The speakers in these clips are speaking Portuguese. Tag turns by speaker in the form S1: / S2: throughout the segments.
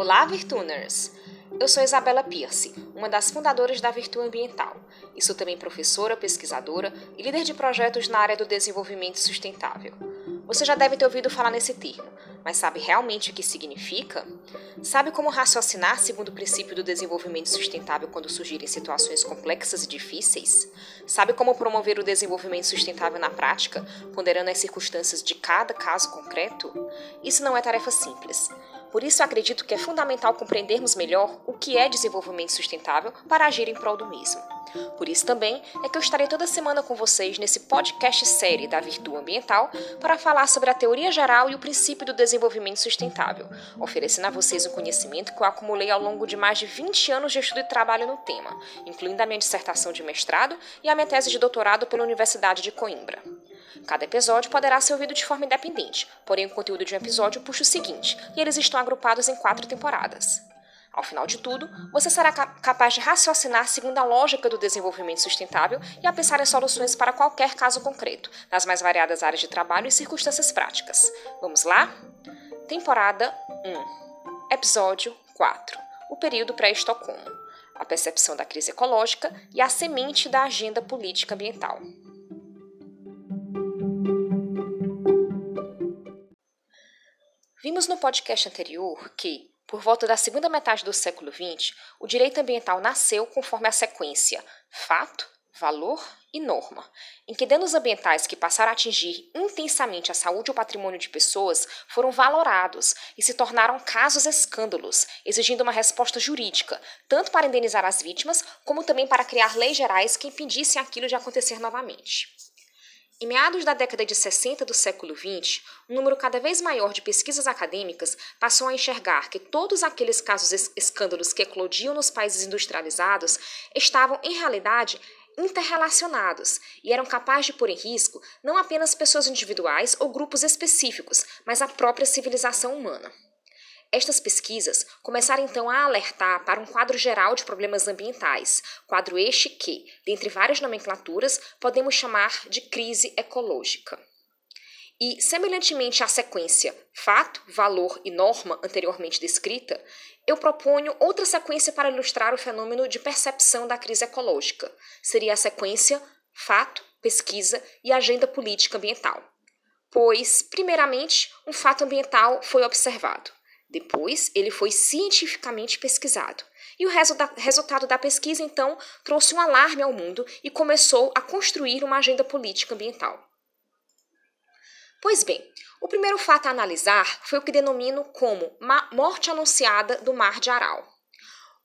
S1: Olá, Virtuners! Eu sou Isabela Pierce, uma das fundadoras da Virtu Ambiental, e sou também professora, pesquisadora e líder de projetos na área do desenvolvimento sustentável. Você já deve ter ouvido falar nesse termo, mas sabe realmente o que significa? Sabe como raciocinar segundo o princípio do desenvolvimento sustentável quando surgirem situações complexas e difíceis? Sabe como promover o desenvolvimento sustentável na prática, ponderando as circunstâncias de cada caso concreto? Isso não é tarefa simples. Por isso, acredito que é fundamental compreendermos melhor o que é desenvolvimento sustentável para agir em prol do mesmo. Por isso também é que eu estarei toda semana com vocês nesse podcast série da Virtu Ambiental para falar sobre a teoria geral e o princípio do desenvolvimento sustentável, oferecendo a vocês o conhecimento que eu acumulei ao longo de mais de 20 anos de estudo e trabalho no tema, incluindo a minha dissertação de mestrado e a minha tese de doutorado pela Universidade de Coimbra. Cada episódio poderá ser ouvido de forma independente, porém o conteúdo de um episódio puxa o seguinte, e eles estão agrupados em quatro temporadas. Ao final de tudo, você será capaz de raciocinar segundo a lógica do desenvolvimento sustentável e a pensar em soluções para qualquer caso concreto, nas mais variadas áreas de trabalho e circunstâncias práticas. Vamos lá? Temporada 1 Episódio 4 O período pré-Estocolmo A percepção da crise ecológica e a semente da agenda política ambiental. Vimos no podcast anterior que, por volta da segunda metade do século XX, o direito ambiental nasceu conforme a sequência fato, valor e norma, em que danos ambientais que passaram a atingir intensamente a saúde ou patrimônio de pessoas foram valorados e se tornaram casos escândalos, exigindo uma resposta jurídica, tanto para indenizar as vítimas, como também para criar leis gerais que impedissem aquilo de acontecer novamente. Em meados da década de 60 do século XX, um número cada vez maior de pesquisas acadêmicas passou a enxergar que todos aqueles casos escândalos que eclodiam nos países industrializados estavam, em realidade, interrelacionados e eram capazes de pôr em risco não apenas pessoas individuais ou grupos específicos, mas a própria civilização humana. Estas pesquisas começaram então a alertar para um quadro geral de problemas ambientais, quadro este que, dentre várias nomenclaturas, podemos chamar de crise ecológica. E, semelhantemente à sequência fato, valor e norma anteriormente descrita, eu proponho outra sequência para ilustrar o fenômeno de percepção da crise ecológica. Seria a sequência fato, pesquisa e agenda política ambiental. Pois, primeiramente, um fato ambiental foi observado. Depois, ele foi cientificamente pesquisado. E o resultado da pesquisa, então, trouxe um alarme ao mundo e começou a construir uma agenda política ambiental. Pois bem, o primeiro fato a analisar foi o que denomino como morte anunciada do Mar de Aral.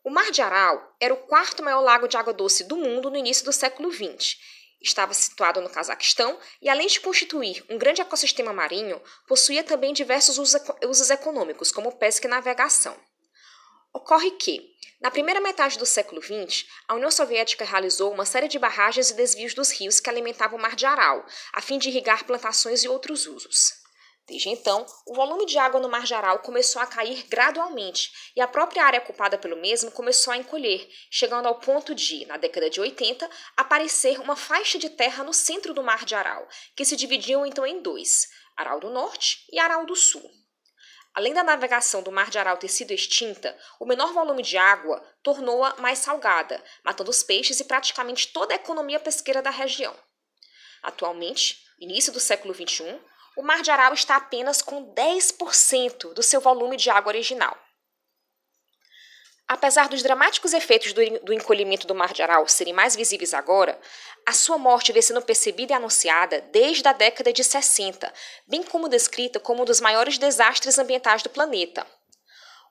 S1: O Mar de Aral era o quarto maior lago de água doce do mundo no início do século XX Estava situado no Cazaquistão e, além de constituir um grande ecossistema marinho, possuía também diversos usos econômicos, como pesca e navegação. Ocorre que, na primeira metade do século XX, a União Soviética realizou uma série de barragens e desvios dos rios que alimentavam o Mar de Aral, a fim de irrigar plantações e outros usos. Desde então, o volume de água no Mar de Aral começou a cair gradualmente e a própria área ocupada pelo mesmo começou a encolher, chegando ao ponto de, na década de 80, aparecer uma faixa de terra no centro do Mar de Aral, que se dividiam então em dois, Aral do Norte e Aral do Sul. Além da navegação do Mar de Aral ter sido extinta, o menor volume de água tornou-a mais salgada, matando os peixes e praticamente toda a economia pesqueira da região. Atualmente, início do século XXI, o Mar de Aral está apenas com 10% do seu volume de água original. Apesar dos dramáticos efeitos do, encolhimento do Mar de Aral serem mais visíveis agora, a sua morte vem sendo percebida e anunciada desde a década de 60, bem como descrita como um dos maiores desastres ambientais do planeta.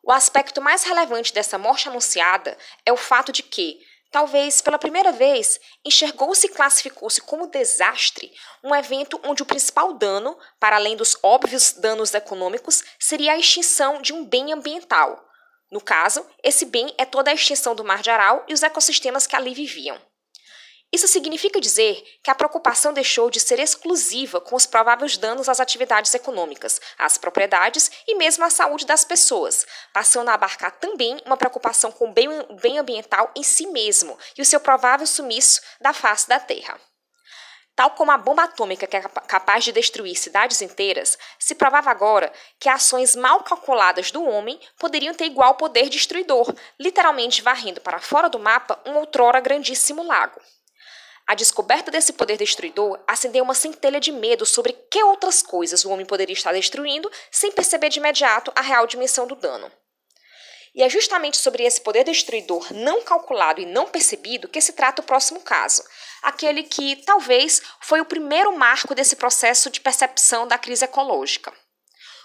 S1: O aspecto mais relevante dessa morte anunciada é o fato de que, Talvez, pela primeira vez, enxergou-se e classificou-se como desastre um evento onde o principal dano, para além dos óbvios danos econômicos, seria a extinção de um bem ambiental. No caso, esse bem é toda a extinção do Mar de Aral e os ecossistemas que ali viviam. Isso significa dizer que a preocupação deixou de ser exclusiva com os prováveis danos às atividades econômicas, às propriedades e mesmo à saúde das pessoas, passando a abarcar também uma preocupação com o bem, bem ambiental em si mesmo e o seu provável sumiço da face da Terra. Tal como a bomba atômica que é capaz de destruir cidades inteiras, se provava agora que ações mal calculadas do homem poderiam ter igual poder destruidor, literalmente varrendo para fora do mapa um outrora grandíssimo lago. A descoberta desse poder destruidor acendeu uma centelha de medo sobre que outras coisas o homem poderia estar destruindo sem perceber de imediato a real dimensão do dano. E é justamente sobre esse poder destruidor não calculado e não percebido que se trata o próximo caso, aquele que talvez foi o primeiro marco desse processo de percepção da crise ecológica.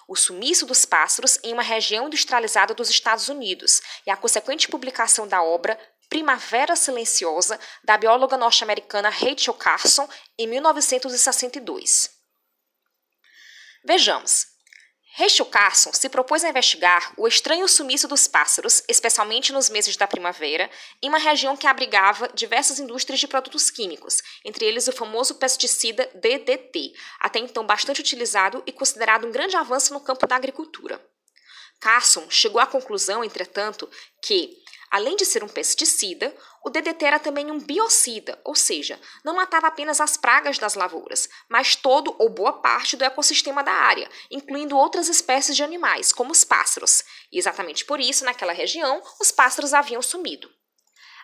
S1: O sumiço dos pássaros em uma região industrializada dos Estados Unidos e a consequente publicação da obra Primavera Silenciosa da bióloga norte-americana Rachel Carson em 1962. Vejamos, Rachel Carson se propôs a investigar o estranho sumiço dos pássaros, especialmente nos meses da primavera, em uma região que abrigava diversas indústrias de produtos químicos, entre eles o famoso pesticida DDT, até então bastante utilizado e considerado um grande avanço no campo da agricultura. Carson chegou à conclusão, entretanto, que Além de ser um pesticida, o DDT era também um biocida, ou seja, não matava apenas as pragas das lavouras, mas todo ou boa parte do ecossistema da área, incluindo outras espécies de animais, como os pássaros. E exatamente por isso, naquela região, os pássaros haviam sumido.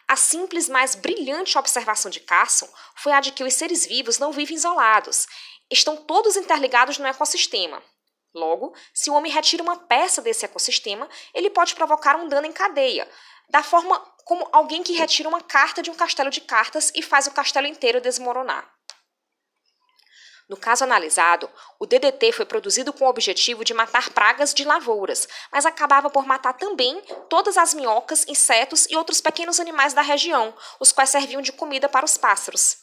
S1: A simples, mas brilhante observação de Carson foi a de que os seres vivos não vivem isolados, estão todos interligados no ecossistema. Logo, se o homem retira uma peça desse ecossistema, ele pode provocar um dano em cadeia, da forma como alguém que retira uma carta de um castelo de cartas e faz o castelo inteiro desmoronar. No caso analisado, o DDT foi produzido com o objetivo de matar pragas de lavouras, mas acabava por matar também todas as minhocas, insetos e outros pequenos animais da região, os quais serviam de comida para os pássaros.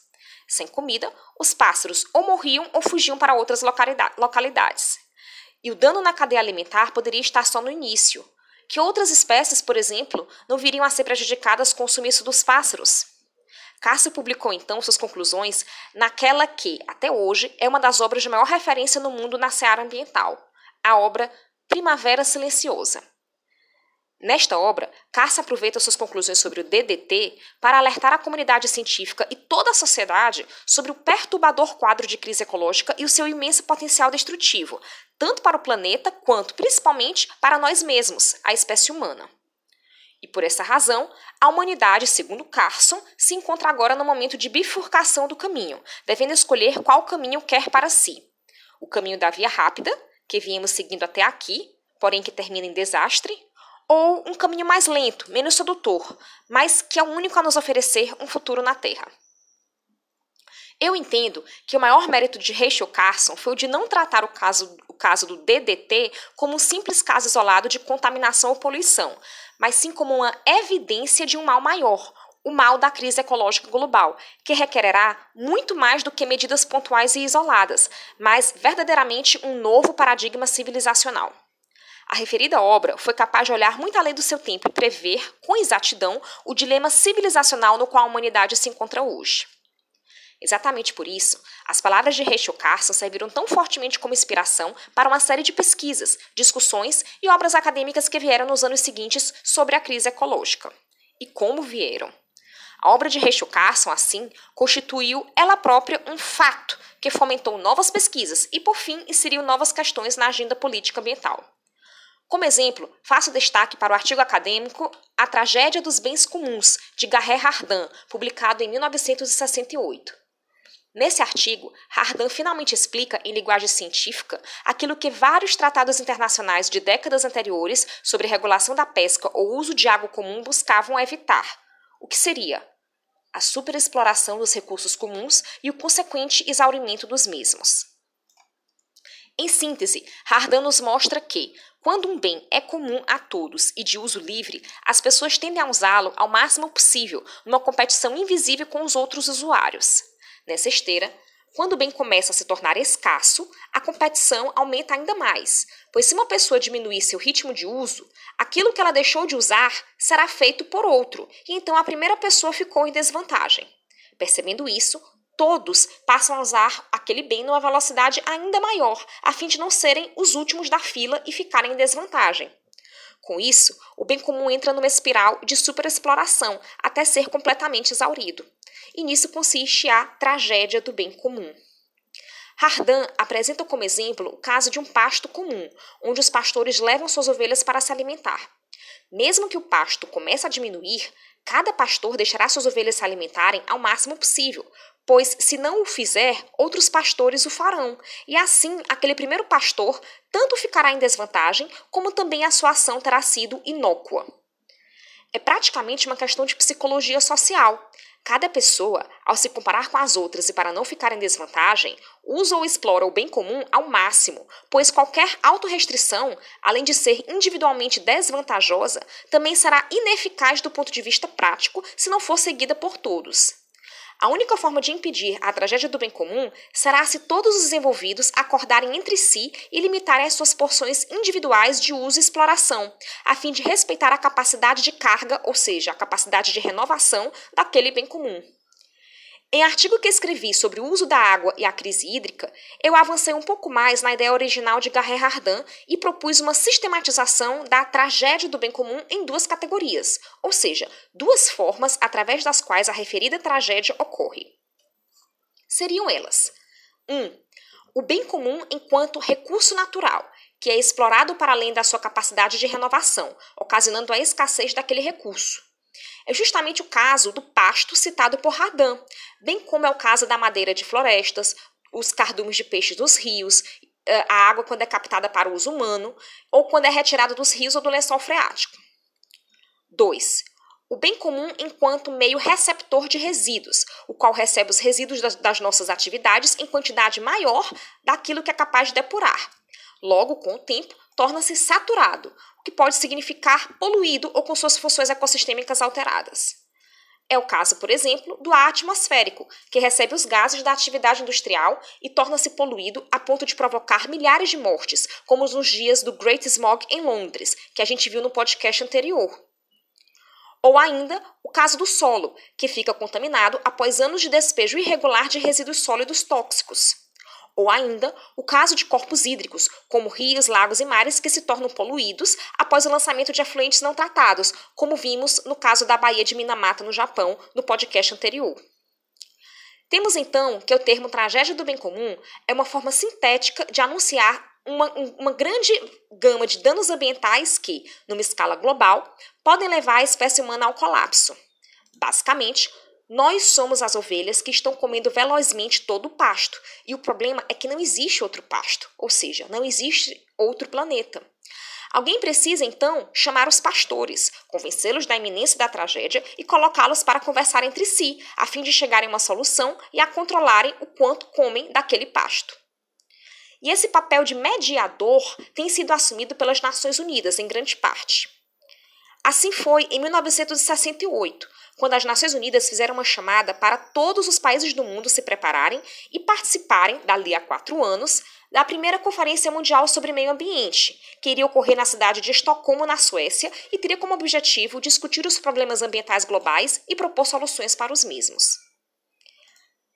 S1: Sem comida, os pássaros ou morriam ou fugiam para outras localidades. E o dano na cadeia alimentar poderia estar só no início que outras espécies, por exemplo, não viriam a ser prejudicadas com o sumiço dos pássaros. Cássio publicou então suas conclusões naquela que, até hoje, é uma das obras de maior referência no mundo na seara ambiental, a obra Primavera Silenciosa. Nesta obra, Cássio aproveita suas conclusões sobre o DDT para alertar a comunidade científica e toda a sociedade sobre o perturbador quadro de crise ecológica e o seu imenso potencial destrutivo, tanto para o planeta quanto, principalmente, para nós mesmos, a espécie humana. E por essa razão, a humanidade, segundo Carson, se encontra agora no momento de bifurcação do caminho, devendo escolher qual caminho quer para si. O caminho da via rápida, que viemos seguindo até aqui, porém que termina em desastre, ou um caminho mais lento, menos sedutor, mas que é o único a nos oferecer um futuro na Terra. Eu entendo que o maior mérito de Rachel Carson foi o de não tratar o caso, o caso do DDT como um simples caso isolado de contaminação ou poluição, mas sim como uma evidência de um mal maior, o mal da crise ecológica global, que requererá muito mais do que medidas pontuais e isoladas, mas verdadeiramente um novo paradigma civilizacional. A referida obra foi capaz de olhar muito além do seu tempo e prever, com exatidão, o dilema civilizacional no qual a humanidade se encontra hoje. Exatamente por isso, as palavras de Rachel Carson serviram tão fortemente como inspiração para uma série de pesquisas, discussões e obras acadêmicas que vieram nos anos seguintes sobre a crise ecológica. E como vieram? A obra de Rachel Carson, assim, constituiu ela própria um fato que fomentou novas pesquisas e, por fim, inseriu novas questões na agenda política ambiental. Como exemplo, faço destaque para o artigo acadêmico A Tragédia dos Bens Comuns, de Garré Hardin, publicado em 1968. Nesse artigo, Hardin finalmente explica, em linguagem científica, aquilo que vários tratados internacionais de décadas anteriores sobre regulação da pesca ou uso de água comum buscavam evitar. O que seria? A superexploração dos recursos comuns e o consequente exaurimento dos mesmos. Em síntese, Hardin nos mostra que, quando um bem é comum a todos e de uso livre, as pessoas tendem a usá-lo ao máximo possível, numa competição invisível com os outros usuários. Nessa esteira, quando o bem começa a se tornar escasso, a competição aumenta ainda mais, pois se uma pessoa diminuir seu ritmo de uso, aquilo que ela deixou de usar será feito por outro, e então a primeira pessoa ficou em desvantagem. Percebendo isso, todos passam a usar aquele bem numa velocidade ainda maior, a fim de não serem os últimos da fila e ficarem em desvantagem. Com isso, o bem comum entra numa espiral de superexploração até ser completamente exaurido. E nisso consiste a tragédia do bem comum. Hardan apresenta como exemplo o caso de um pasto comum, onde os pastores levam suas ovelhas para se alimentar. Mesmo que o pasto comece a diminuir, cada pastor deixará suas ovelhas se alimentarem ao máximo possível, pois se não o fizer, outros pastores o farão, e assim aquele primeiro pastor tanto ficará em desvantagem, como também a sua ação terá sido inócua. É praticamente uma questão de psicologia social. Cada pessoa, ao se comparar com as outras e para não ficar em desvantagem, usa ou explora o bem comum ao máximo, pois qualquer autorrestrição, além de ser individualmente desvantajosa, também será ineficaz do ponto de vista prático se não for seguida por todos. A única forma de impedir a tragédia do bem comum será se todos os envolvidos acordarem entre si e limitarem as suas porções individuais de uso e exploração, a fim de respeitar a capacidade de carga, ou seja, a capacidade de renovação daquele bem comum. Em artigo que escrevi sobre o uso da água e a crise hídrica, eu avancei um pouco mais na ideia original de Garret Hardin e propus uma sistematização da tragédia do bem comum em duas categorias, ou seja, duas formas através das quais a referida tragédia ocorre. Seriam elas: 1. Um, o bem comum enquanto recurso natural, que é explorado para além da sua capacidade de renovação, ocasionando a escassez daquele recurso. É justamente o caso do pasto citado por Radan, bem como é o caso da madeira de florestas, os cardumes de peixes dos rios, eh, a água quando é captada para o uso humano, ou quando é retirada dos rios ou do lençol freático. 2. O bem comum enquanto meio receptor de resíduos, o qual recebe os resíduos das, das nossas atividades em quantidade maior daquilo que é capaz de depurar. Logo, com o tempo, torna-se saturado, o que pode significar poluído ou com suas funções ecossistêmicas alteradas. É o caso, por exemplo, do ar atmosférico, que recebe os gases da atividade industrial e torna-se poluído a ponto de provocar milhares de mortes, como nos dias do Great Smog em Londres, que a gente viu no podcast anterior. Ou ainda o caso do solo, que fica contaminado após anos de despejo irregular de resíduos sólidos tóxicos. Ou ainda, o caso de corpos hídricos, como rios, lagos e mares que se tornam poluídos após o lançamento de afluentes não tratados, como vimos no caso da Baía de Minamata, no Japão, no podcast anterior. Temos então que o termo tragédia do bem comum é uma forma sintética de anunciar uma, uma, grande gama de danos ambientais que, numa escala global, podem levar a espécie humana ao colapso. Basicamente, nós somos as ovelhas que estão comendo velozmente todo o pasto, e o problema é que não existe outro pasto, ou seja, não existe outro planeta. Alguém precisa, então, chamar os pastores, convencê-los da iminência da tragédia e colocá-los para conversar entre si, a fim de chegarem a uma solução e a controlarem o quanto comem daquele pasto. E esse papel de mediador tem sido assumido pelas Nações Unidas, em grande parte. Assim foi em 1968, quando as Nações Unidas fizeram uma chamada para todos os países do mundo se prepararem e participarem, dali a quatro anos, da primeira Conferência Mundial sobre Meio Ambiente, que iria ocorrer na cidade de Estocolmo, na Suécia, e teria como objetivo discutir os problemas ambientais globais e propor soluções para os mesmos.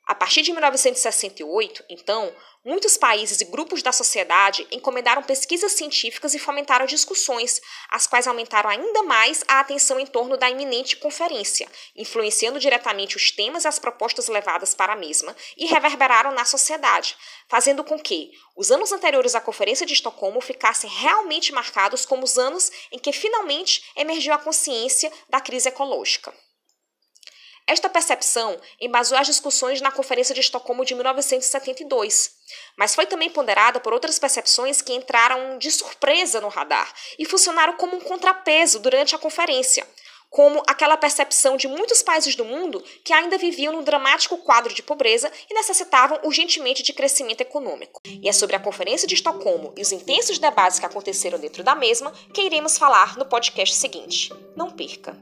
S1: A partir de 1968, então, muitos países e grupos da sociedade encomendaram pesquisas científicas e fomentaram discussões, as quais aumentaram ainda mais a atenção em torno da iminente conferência, influenciando diretamente os temas e as propostas levadas para a mesma e reverberaram na sociedade, fazendo com que os anos anteriores à Conferência de Estocolmo ficassem realmente marcados como os anos em que finalmente emergiu a consciência da crise ecológica. Esta percepção embasou as discussões na Conferência de Estocolmo de 1972, mas foi também ponderada por outras percepções que entraram de surpresa no radar e funcionaram como um contrapeso durante a conferência, como aquela percepção de muitos países do mundo que ainda viviam num dramático quadro de pobreza e necessitavam urgentemente de crescimento econômico. E é sobre a Conferência de Estocolmo e os intensos debates que aconteceram dentro da mesma que iremos falar no podcast seguinte. Não perca!